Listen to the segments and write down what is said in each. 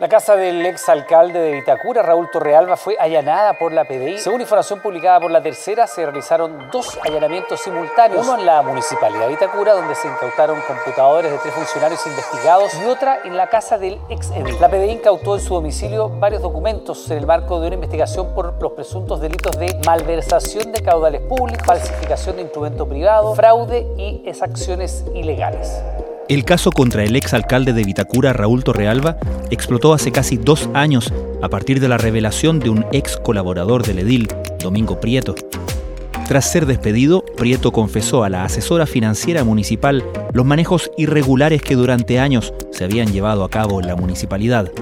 La casa del ex alcalde de Vitacura, Raúl Torrealba, fue allanada por la PDI. Según información publicada por la tercera, se realizaron dos allanamientos simultáneos. Uno en la municipalidad de Vitacura, donde se incautaron computadores de tres funcionarios investigados, y otra en la casa del ex edil. La PDI incautó en su domicilio varios documentos en el marco de una investigación por los presuntos delitos de malversación de caudales públicos, falsificación de instrumento privado, fraude y exacciones ilegales. El caso contra el ex alcalde de Vitacura, Raúl Torrealba, explotó hace casi dos años a partir de la revelación de un ex colaborador del edil, Domingo Prieto. Tras ser despedido, Prieto confesó a la asesora financiera municipal los manejos irregulares que durante años se habían llevado a cabo en la municipalidad.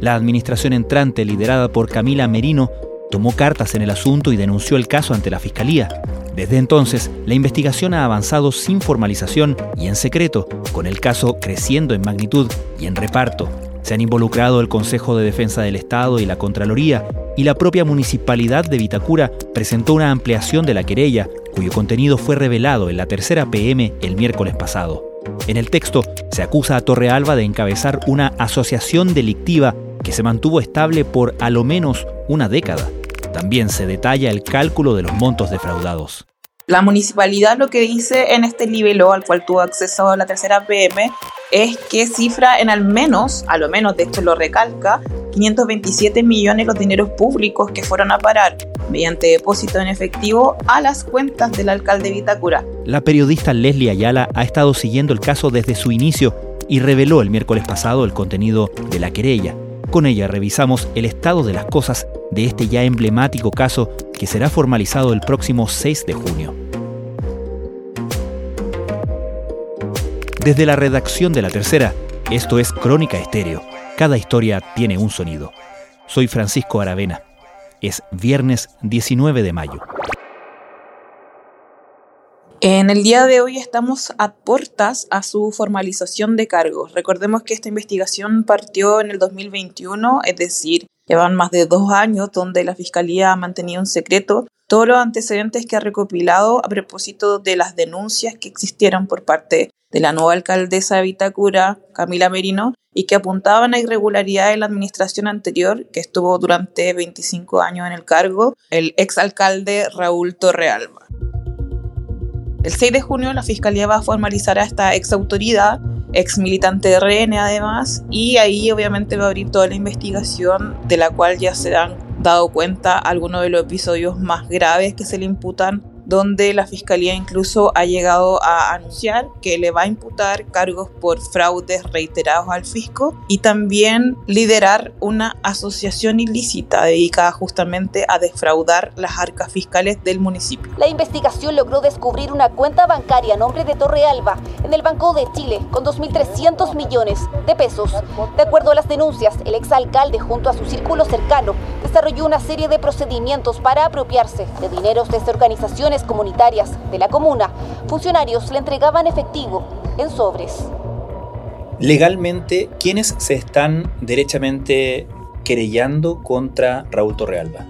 La administración entrante, liderada por Camila Merino, tomó cartas en el asunto y denunció el caso ante la Fiscalía. Desde entonces, la investigación ha avanzado sin formalización y en secreto, con el caso creciendo en magnitud y en reparto. Se han involucrado el Consejo de Defensa del Estado y la Contraloría, y la propia municipalidad de Vitacura presentó una ampliación de la querella, cuyo contenido fue revelado en la tercera PM el miércoles pasado. En el texto se acusa a Torrealba de encabezar una asociación delictiva que se mantuvo estable por a lo menos una década. También se detalla el cálculo de los montos defraudados. La municipalidad lo que dice en este libelo al cual tuvo acceso a la tercera PM es que cifra en al menos, a lo menos de esto lo recalca, 527 millones los dineros públicos que fueron a parar mediante depósito en efectivo a las cuentas del alcalde Vitacura. La periodista Leslie Ayala ha estado siguiendo el caso desde su inicio y reveló el miércoles pasado el contenido de la querella. Con ella revisamos el estado de las cosas de este ya emblemático caso que será formalizado el próximo 6 de junio. Desde la redacción de La Tercera, esto es Crónica Estéreo. Cada historia tiene un sonido. Soy Francisco Aravena. Es viernes 19 de mayo. En el día de hoy estamos a puertas a su formalización de cargos. Recordemos que esta investigación partió en el 2021, es decir, llevan más de dos años donde la Fiscalía ha mantenido en secreto todos los antecedentes que ha recopilado a propósito de las denuncias que existieron por parte de la nueva alcaldesa de Vitacura, Camila Merino, y que apuntaban a irregularidades en la administración anterior, que estuvo durante 25 años en el cargo, el exalcalde Raúl Torrealba. El 6 de junio la Fiscalía va a formalizar a esta ex autoridad, ex militante de RN además, y ahí obviamente va a abrir toda la investigación de la cual ya se han dado cuenta algunos de los episodios más graves que se le imputan donde la Fiscalía incluso ha llegado a anunciar que le va a imputar cargos por fraudes reiterados al fisco y también liderar una asociación ilícita dedicada justamente a defraudar las arcas fiscales del municipio. La investigación logró descubrir una cuenta bancaria a nombre de Torrealba en el Banco de Chile con 2.300 millones de pesos. De acuerdo a las denuncias, el exalcalde junto a su círculo cercano desarrolló una serie de procedimientos para apropiarse de dineros de esta organización comunitarias de la comuna, funcionarios le entregaban efectivo en sobres. Legalmente, ¿quiénes se están derechamente querellando contra Raúl Torrealba?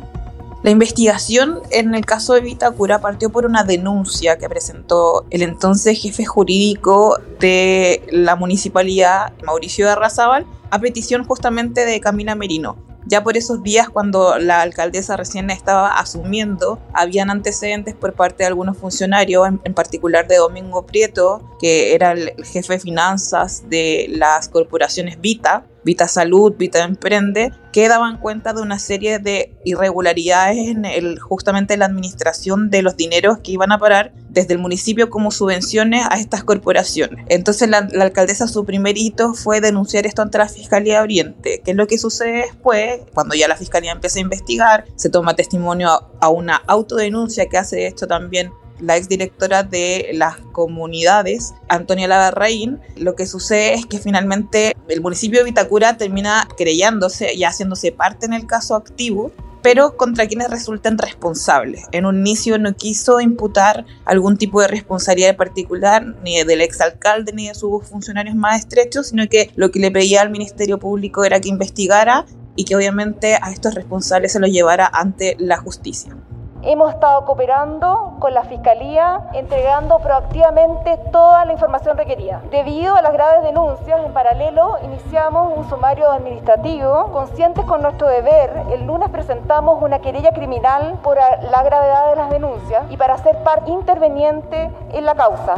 La investigación en el caso de Vitacura partió por una denuncia que presentó el entonces jefe jurídico de la municipalidad, Mauricio Arrazábal, a petición justamente de Camila Merino, ya por esos días, cuando la alcaldesa recién estaba asumiendo, habían antecedentes por parte de algunos funcionarios, en, particular de Domingo Prieto, que era el jefe de finanzas de las corporaciones Vita, Vita Salud, Vita Emprende, que daban cuenta de una serie de irregularidades en justamente la administración de los dineros que iban a parar desde el municipio como subvenciones a estas corporaciones. Entonces la, alcaldesa su primer hito fue denunciar esto ante la Fiscalía de Oriente. ¿Qué es lo que sucede después? Cuando ya la Fiscalía empieza a investigar, se toma testimonio a, a una autodenuncia que hace esto también la exdirectora de las comunidades, Antonia Lagarraín, lo que sucede es que finalmente el municipio de Vitacura termina creyéndose y haciéndose parte en el caso activo pero contra quienes resultan responsables. En un inicio no quiso imputar algún tipo de responsabilidad particular, ni del exalcalde ni de sus funcionarios más estrechos, sino que lo que le pedía al Ministerio Público era que investigara y que obviamente a estos responsables se los llevara ante la justicia. Hemos estado cooperando con la Fiscalía, entregando proactivamente toda la información requerida. Debido a las graves denuncias, en paralelo iniciamos un sumario administrativo. Conscientes con nuestro deber, el lunes presentamos una querella criminal por la gravedad de las denuncias y para ser parte interveniente en la causa.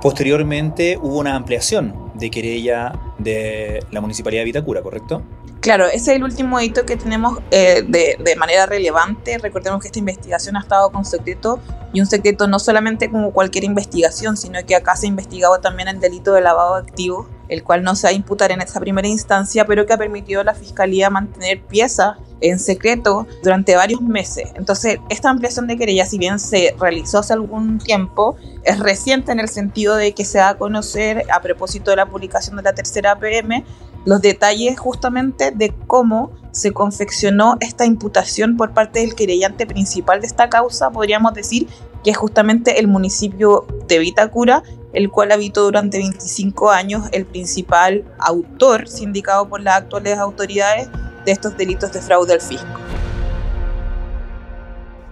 Posteriormente hubo una ampliación de querella de la Municipalidad de Vitacura, ¿correcto? Claro, ese es el último hito que tenemos eh, de, de, manera relevante. Recordemos que esta investigación ha estado con secreto y un secreto no solamente como cualquier investigación, sino que acá se ha investigado también el delito de lavado de activos, el cual no se va a imputar en esa primera instancia, pero que ha permitido a la Fiscalía mantener piezas en secreto durante varios meses. Entonces, esta ampliación de querella, si bien se realizó hace algún tiempo, es reciente en el sentido de que se da a conocer, a propósito de la publicación de la tercera PM, los detalles justamente de cómo se confeccionó esta imputación por parte del querellante principal de esta causa, podríamos decir que es justamente el municipio de Vitacura, el cual habitó durante 25 años el principal autor, sindicado por las actuales autoridades, de estos delitos de fraude al fisco.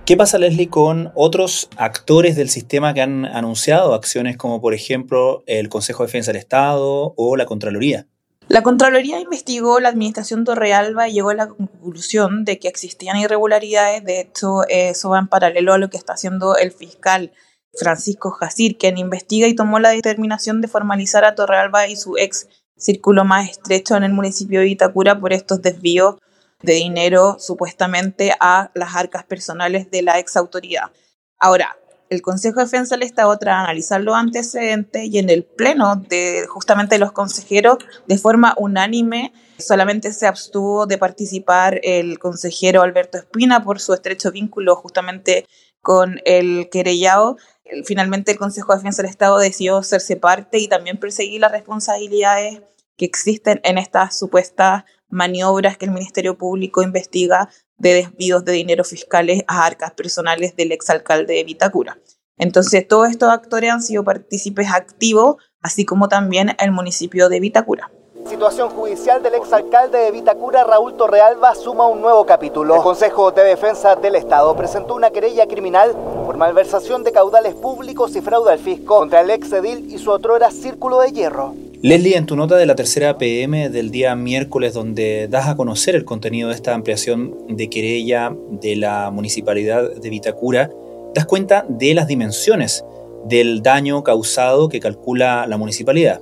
¿Qué pasa, Leslie, con otros actores del sistema que han anunciado acciones como, por ejemplo, el Consejo de Defensa del Estado o la Contraloría? La Contraloría investigó la administración Torrealba y llegó a la conclusión de que existían irregularidades. De hecho, eso va en paralelo a lo que está haciendo el fiscal Francisco Jacir, quien investiga y tomó la determinación de formalizar a Torrealba y su ex círculo más estrecho en el municipio de Itacura por estos desvíos de dinero supuestamente a las arcas personales de la ex autoridad. Ahora, el Consejo de Defensa del Estado, tras analizar los antecedentes y en el pleno de justamente los consejeros, de forma unánime, solamente se abstuvo de participar el consejero Alberto Espina por su estrecho vínculo justamente con el querellado. Finalmente el Consejo de Defensa del Estado decidió hacerse parte y también perseguir las responsabilidades que existen en estas supuestas maniobras que el Ministerio Público investiga de desvíos de dinero fiscales a arcas personales del exalcalde de Vitacura. Entonces, todos estos actores han sido partícipes activos, así como también el municipio de Vitacura. Situación judicial del exalcalde de Vitacura, Raúl Torrealba, suma un nuevo capítulo. El Consejo de Defensa del Estado presentó una querella criminal por malversación de caudales públicos y fraude al fisco contra el ex edil y su otrora Círculo de Hierro. Leslie, en tu nota de la tercera PM del día miércoles, donde das a conocer el contenido de esta ampliación de querella de la municipalidad de Vitacura, das cuenta de las dimensiones del daño causado que calcula la municipalidad.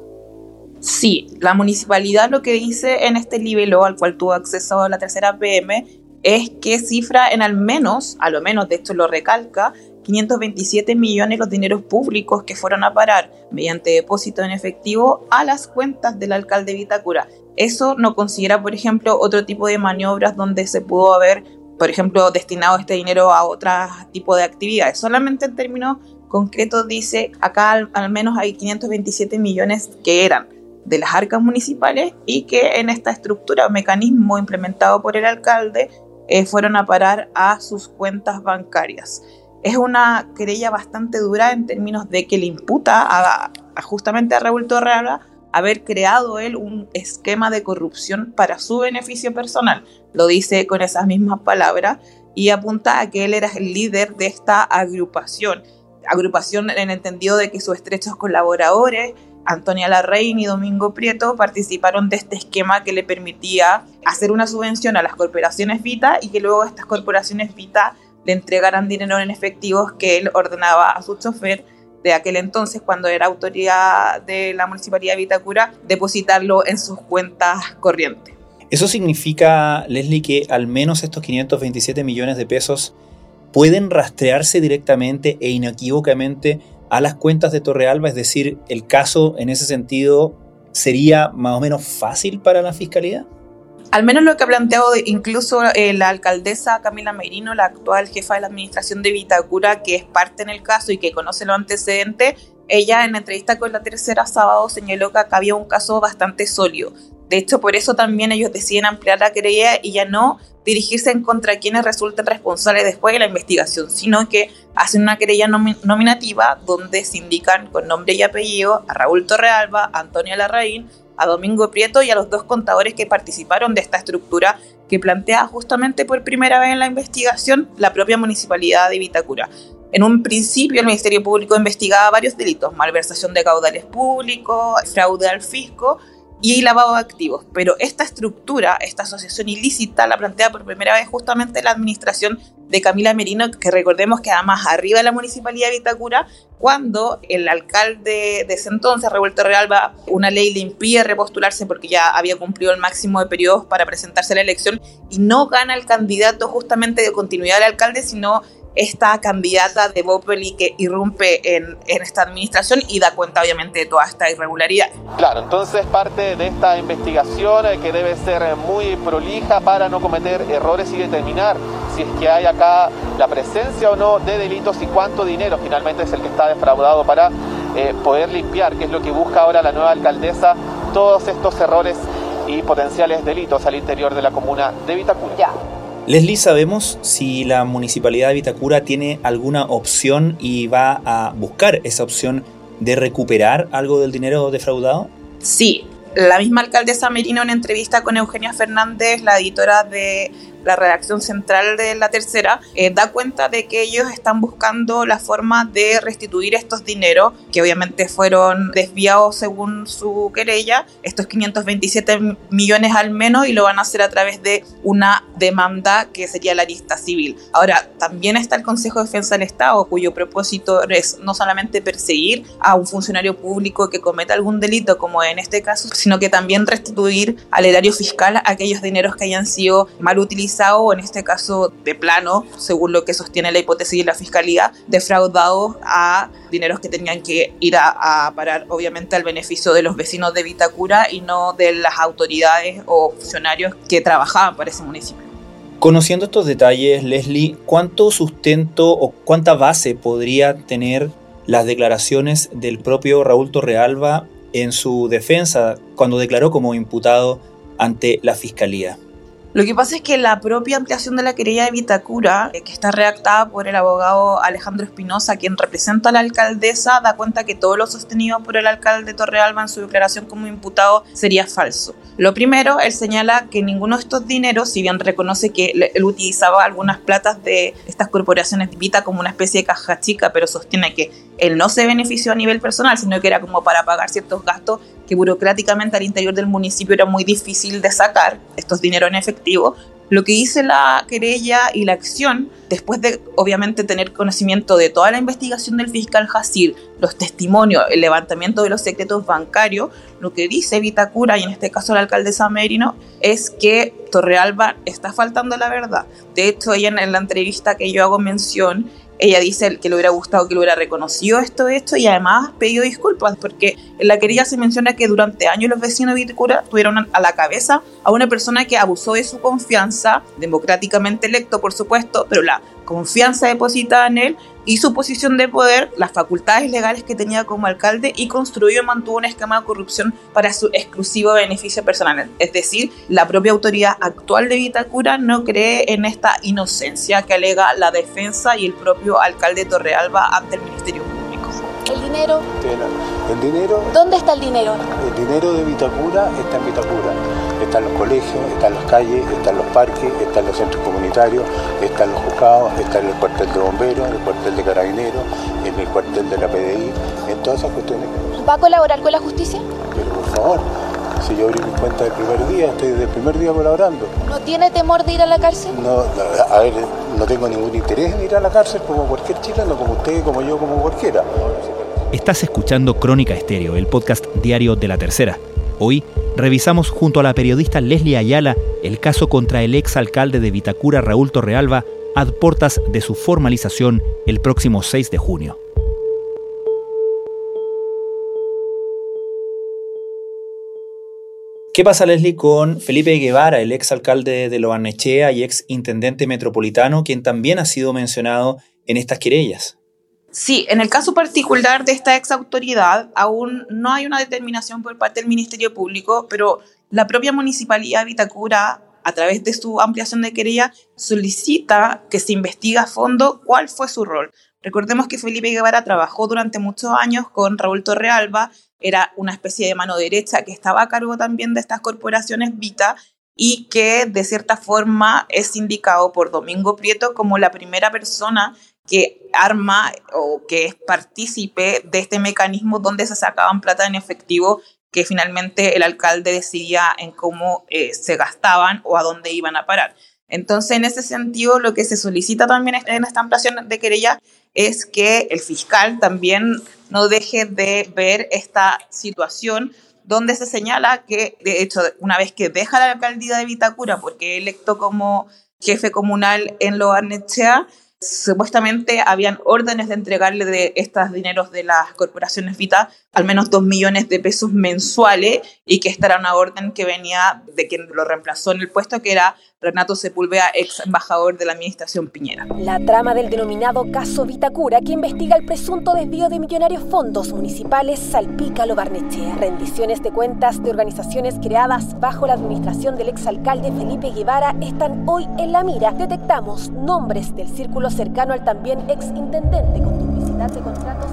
Sí, la municipalidad lo que dice en este libelo al cual tuvo acceso la tercera PM es que cifra en al menos, a lo menos de esto lo recalca, 527 millones los dineros públicos que fueron a parar mediante depósito en efectivo a las cuentas del alcalde Vitacura. Eso no considera, por ejemplo, otro tipo de maniobras donde se pudo haber, por ejemplo, destinado este dinero a otro tipo de actividades. Solamente en términos concretos dice, acá al, menos hay 527 millones que eran de las arcas municipales y que en esta estructura o mecanismo implementado por el alcalde eh, fueron a parar a sus cuentas bancarias es una querella bastante dura en términos de que le imputa justamente a Raúl Torrealba haber creado él un esquema de corrupción para su beneficio personal. Lo dice con esas mismas palabras y apunta a que él era el líder de esta agrupación. Agrupación en el entendido de que sus estrechos colaboradores, Antonia Larraín y Domingo Prieto, participaron de este esquema que le permitía hacer una subvención a las corporaciones Vita y que luego estas corporaciones Vita le entregaran dinero en efectivos que él ordenaba a su chofer de aquel entonces, cuando era autoridad de la Municipalidad de Vitacura, depositarlo en sus cuentas corrientes. ¿Eso significa, Leslie, que al menos estos 527 millones de pesos pueden rastrearse directamente e inequívocamente a las cuentas de Torrealba? Es decir, ¿el caso en ese sentido sería más o menos fácil para la Fiscalía? Al menos lo que ha planteado incluso eh, la alcaldesa Camila Merino, la actual jefa de la administración de Vitacura, que es parte en el caso y que conoce los antecedentes, ella en entrevista con la tercera sábado señaló que acá había un caso bastante sólido. De hecho, por eso también ellos deciden ampliar la querella y ya no dirigirse en contra quienes resulten responsables después de la investigación, sino que hacen una querella nominativa donde se indican con nombre y apellido a Raúl Torrealba, a Antonia Larraín a Domingo Prieto y a los dos contadores que participaron de esta estructura que plantea justamente por primera vez en la investigación la propia municipalidad de Vitacura. En un principio el Ministerio Público investigaba varios delitos, malversación de caudales públicos, fraude al fisco y lavado de activos. Pero esta estructura, esta asociación ilícita, la plantea por primera vez justamente la administración de Camila Merino, que recordemos que además arriba de la Municipalidad de Vitacura, cuando el alcalde de ese entonces, Revuelto Realba, una ley le impide repostularse porque ya había cumplido el máximo de periodos para presentarse a la elección y no gana el candidato justamente de continuidad del alcalde, sino esta candidata de Bopeli que irrumpe en, en, esta administración y da cuenta obviamente de toda esta irregularidad. Claro, entonces parte de esta investigación eh, que debe ser eh, muy prolija para no cometer errores y determinar si es que hay acá la presencia o no de delitos y cuánto dinero finalmente es el que está defraudado para eh, poder limpiar, que es lo que busca ahora la nueva alcaldesa, todos estos errores y potenciales delitos al interior de la comuna de Vitacura. Ya. Leslie, ¿sabemos si la municipalidad de Vitacura tiene alguna opción y va a buscar esa opción de recuperar algo del dinero defraudado? Sí, la misma alcaldesa Merino en entrevista con Eugenia Fernández, la editora de la redacción central de la tercera, eh, da cuenta de que ellos están buscando la forma de restituir estos dineros, que obviamente fueron desviados según su querella, estos 527 millones al menos, y lo van a hacer a través de una demanda que sería la lista civil. Ahora, también está el Consejo de Defensa del Estado, cuyo propósito es no solamente perseguir a un funcionario público que cometa algún delito, como en este caso, sino que también restituir al erario fiscal aquellos dineros que hayan sido mal utilizados o en este caso de plano, según lo que sostiene la hipótesis de la fiscalía, defraudados a dineros que tenían que ir a, parar obviamente al beneficio de los vecinos de Vitacura y no de las autoridades o funcionarios que trabajaban para ese municipio. Conociendo estos detalles, Leslie, ¿cuánto sustento o cuánta base podría tener las declaraciones del propio Raúl Torrealba en su defensa cuando declaró como imputado ante la Fiscalía? Lo que pasa es que la propia ampliación de la querella de Vitacura, eh, que está redactada por el abogado Alejandro Espinosa, quien representa a la alcaldesa, da cuenta que todo lo sostenido por el alcalde Torrealba en su declaración como imputado sería falso. Lo primero, él señala que ninguno de estos dineros, si bien reconoce que él utilizaba algunas platas de estas corporaciones Vita como una especie de caja chica, pero sostiene que él no se benefició a nivel personal, sino que era como para pagar ciertos gastos que burocráticamente al interior del municipio era muy difícil de sacar estos dineros en efectivo. Lo que hice la querella y la acción, después de obviamente tener conocimiento de toda la investigación del fiscal Hasir, los testimonios, el levantamiento de los secretos bancarios, lo que dice Vitacura y en este caso la alcaldesa Merino es que Torrealba está faltando la verdad. De hecho, ella en la entrevista que yo hago mención ella dice que le hubiera gustado que lo hubiera reconocido esto, esto y además pedido disculpas porque en la querella se menciona que durante años los vecinos de Vitacura tuvieron a la cabeza a una persona que abusó de su confianza, democráticamente electo por supuesto, pero la confianza depositada en él y su posición de poder, las facultades legales que tenía como alcalde y construyó y mantuvo un esquema de corrupción para su exclusivo beneficio personal. Es decir, la propia autoridad actual de Vitacura no cree en esta inocencia que alega la defensa y el propio alcalde Torrealba ante el Ministerio Público. ¿El dinero? El dinero. ¿Dónde está el dinero? El dinero de Vitacura está en Vitacura están los colegios, están las calles, están los parques, están los centros comunitarios, están los juzgados, está en el cuartel de bomberos, el cuartel de carabineros, en el cuartel de la PDI, en todas esas cuestiones. ¿Va a colaborar con la justicia? Pero por favor, si yo abrí mi cuenta el primer día, estoy desde el primer día colaborando. ¿No tiene temor de ir a la cárcel? No, a ver, no tengo ningún interés en ir a la cárcel como cualquier chileno, como usted, como yo, como cualquiera. Estás escuchando Crónica Estéreo, el podcast diario de la tercera. Hoy revisamos junto a la periodista Leslie Ayala el caso contra el ex alcalde de Vitacura Raúl Torrealba a portas de su formalización el próximo 6 de junio. ¿Qué pasa, Leslie, con Felipe Guevara, el ex alcalde de Loarnechea y ex intendente metropolitano, quien también ha sido mencionado en estas querellas? Sí, en el caso particular de esta ex autoridad, aún no hay una determinación por parte del Ministerio Público, pero la propia Municipalidad de Vitacura, a través de su ampliación de querella, solicita que se investigue a fondo cuál fue su rol. Recordemos que Felipe Guevara trabajó durante muchos años con Raúl Torrealba era una especie de mano derecha que estaba a cargo también de estas corporaciones Vita y que de cierta forma es indicado por Domingo Prieto como la primera persona que arma o que es partícipe de este mecanismo donde se sacaban plata en efectivo que finalmente el alcalde decidía en cómo eh, se gastaban o a dónde iban a parar. Entonces, en ese sentido, lo que se solicita también en esta ampliación de querella es que el fiscal también no deje de ver esta situación donde se señala que, de hecho, una vez que deja la alcaldía de Vitacura, porque electo como jefe comunal en Loarnechea, supuestamente habían órdenes de entregarle de estos dineros de las corporaciones Vita al menos dos millones de pesos mensuales y que esta era una orden que venía de quien lo reemplazó en el puesto, que era Renato Sepúlveda, ex embajador de la administración Piñera. La trama del denominado caso Vitacura, que investiga el presunto desvío de millonarios fondos municipales, salpica lo Barnechea. Rendiciones de cuentas de organizaciones creadas bajo la administración del exalcalde Felipe Guevara están hoy en la mira. Detectamos nombres del círculo cercano al también ex intendente con duplicidad de contratos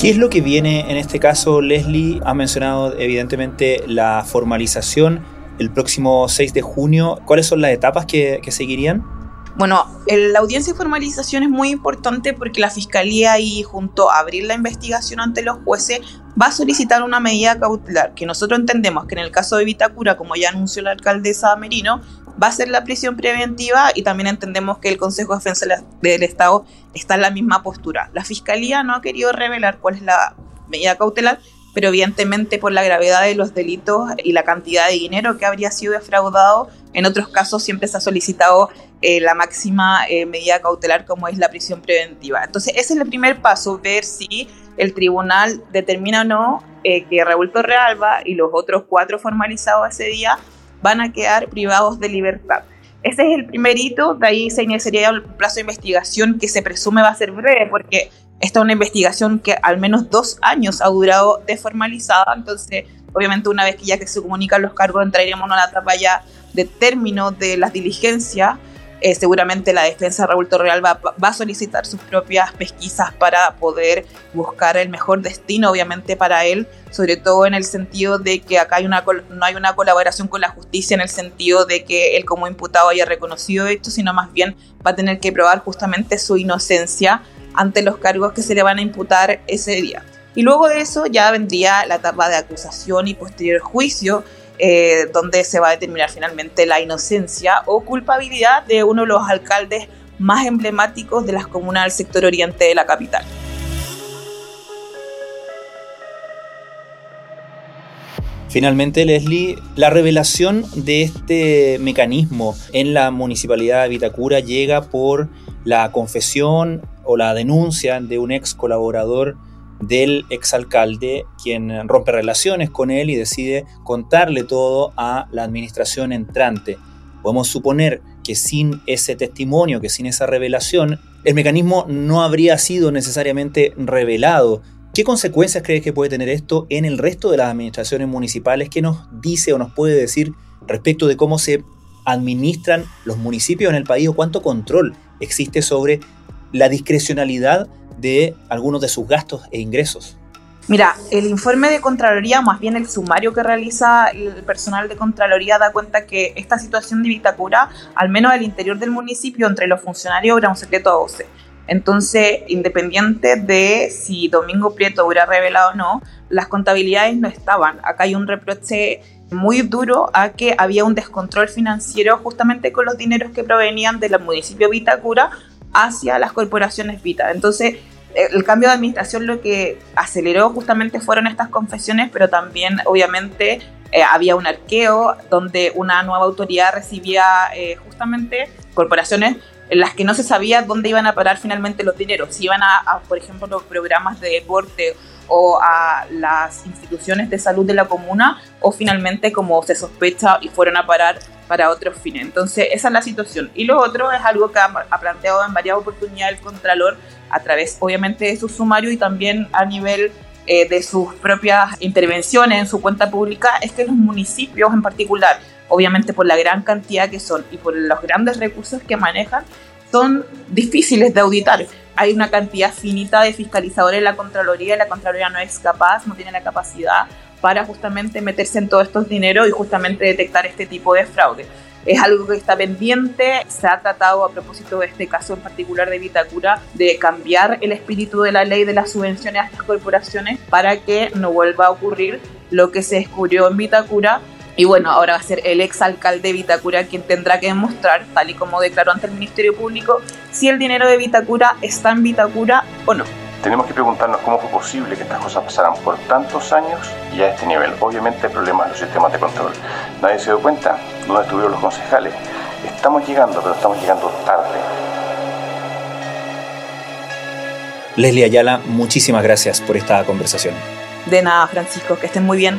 ¿Qué es lo que viene en este caso, Leslie? Ha mencionado evidentemente la formalización el próximo 6 de junio. ¿Cuáles son las etapas que, seguirían? Bueno, la audiencia de formalización es muy importante porque la Fiscalía y junto a abrir la investigación ante los jueces va a solicitar una medida cautelar que nosotros entendemos que en el caso de Vitacura, como ya anunció la alcaldesa Merino, va a ser la prisión preventiva y también entendemos que el Consejo de Defensa del Estado está en la misma postura. La Fiscalía no ha querido revelar cuál es la medida cautelar, pero evidentemente por la gravedad de los delitos y la cantidad de dinero que habría sido defraudado, en otros casos siempre se ha solicitado eh, la máxima eh, medida cautelar como es la prisión preventiva. Entonces ese es el primer paso, ver si el tribunal determina o no eh, que Raúl Torrealba y los otros cuatro formalizados ese día van a quedar privados de libertad. Ese es el primer hito, de ahí se iniciaría el plazo de investigación que se presume va a ser breve, porque esta es una investigación que al menos dos años ha durado desformalizada, entonces obviamente una vez que ya que se comunican los cargos entraríamos en una etapa ya de término de las diligencias eh, seguramente la defensa Raúl Torreal va, va, a solicitar sus propias pesquisas para poder buscar el mejor destino, obviamente, para él, sobre todo en el sentido de que acá hay una, no hay una colaboración con la justicia en el sentido de que él como imputado haya reconocido esto, sino más bien va a tener que probar justamente su inocencia ante los cargos que se le van a imputar ese día. Y luego de eso ya vendría la etapa de acusación y posterior juicio, eh, donde se va a determinar finalmente la inocencia o culpabilidad de uno de los alcaldes más emblemáticos de las comunas del sector oriente de la capital. Finalmente, Leslie, la revelación de este mecanismo en la municipalidad de Vitacura llega por la confesión o la denuncia de un ex colaborador del exalcalde, quien rompe relaciones con él y decide contarle todo a la administración entrante. Podemos suponer que sin ese testimonio, que sin esa revelación, el mecanismo no habría sido necesariamente revelado. ¿Qué consecuencias crees que puede tener esto en el resto de las administraciones municipales? ¿Qué nos dice o nos puede decir respecto de cómo se administran los municipios en el país o cuánto control existe sobre la discrecionalidad de algunos de sus gastos e ingresos. Mira, el informe de Contraloría, más bien el sumario que realiza el personal de Contraloría, da cuenta que esta situación de Vitacura, al menos al interior del municipio, entre los funcionarios, era un secreto a voces. Entonces, independiente de si Domingo Prieto hubiera revelado o no, las contabilidades no estaban. Acá hay un reproche muy duro a que había un descontrol financiero justamente con los dineros que provenían del municipio Vitacura hacia las corporaciones Vita. Entonces, el cambio de administración lo que aceleró justamente fueron estas confesiones, pero también obviamente eh, había un arqueo donde una nueva autoridad recibía eh, justamente corporaciones en las que no se sabía dónde iban a parar finalmente los dineros, si iban a, por ejemplo, los programas de deporte o a las instituciones de salud de la comuna, o finalmente, como se sospecha, y fueron a parar para otros fines. Entonces, esa es la situación. Y lo otro es algo que ha, planteado en varias oportunidades el Contralor a través, obviamente, de su sumario y también a nivel eh, de sus propias intervenciones en su cuenta pública, es que los municipios en particular, obviamente por la gran cantidad que son y por los grandes recursos que manejan, son difíciles de auditar. Hay una cantidad finita de fiscalizadores en la Contraloría y la Contraloría no es capaz, no tiene la capacidad para justamente meterse en todos estos dineros y justamente detectar este tipo de fraude. Es algo que está pendiente, se ha tratado a propósito de este caso en particular de Vitacura de cambiar el espíritu de la ley de las subvenciones a estas corporaciones para que no vuelva a ocurrir lo que se descubrió en Vitacura y bueno, ahora va a ser el exalcalde de Vitacura quien tendrá que demostrar, tal y como declaró ante el Ministerio Público, si el dinero de Vitacura está en Vitacura o no. Tenemos que preguntarnos cómo fue posible que estas cosas pasaran por tantos años y a este nivel. Obviamente hay problemas en los sistemas de control. Nadie se dio cuenta dónde estuvieron los concejales. Estamos llegando, pero estamos llegando tarde. Leslie Ayala, muchísimas gracias por esta conversación. De nada, Francisco, que estén muy bien.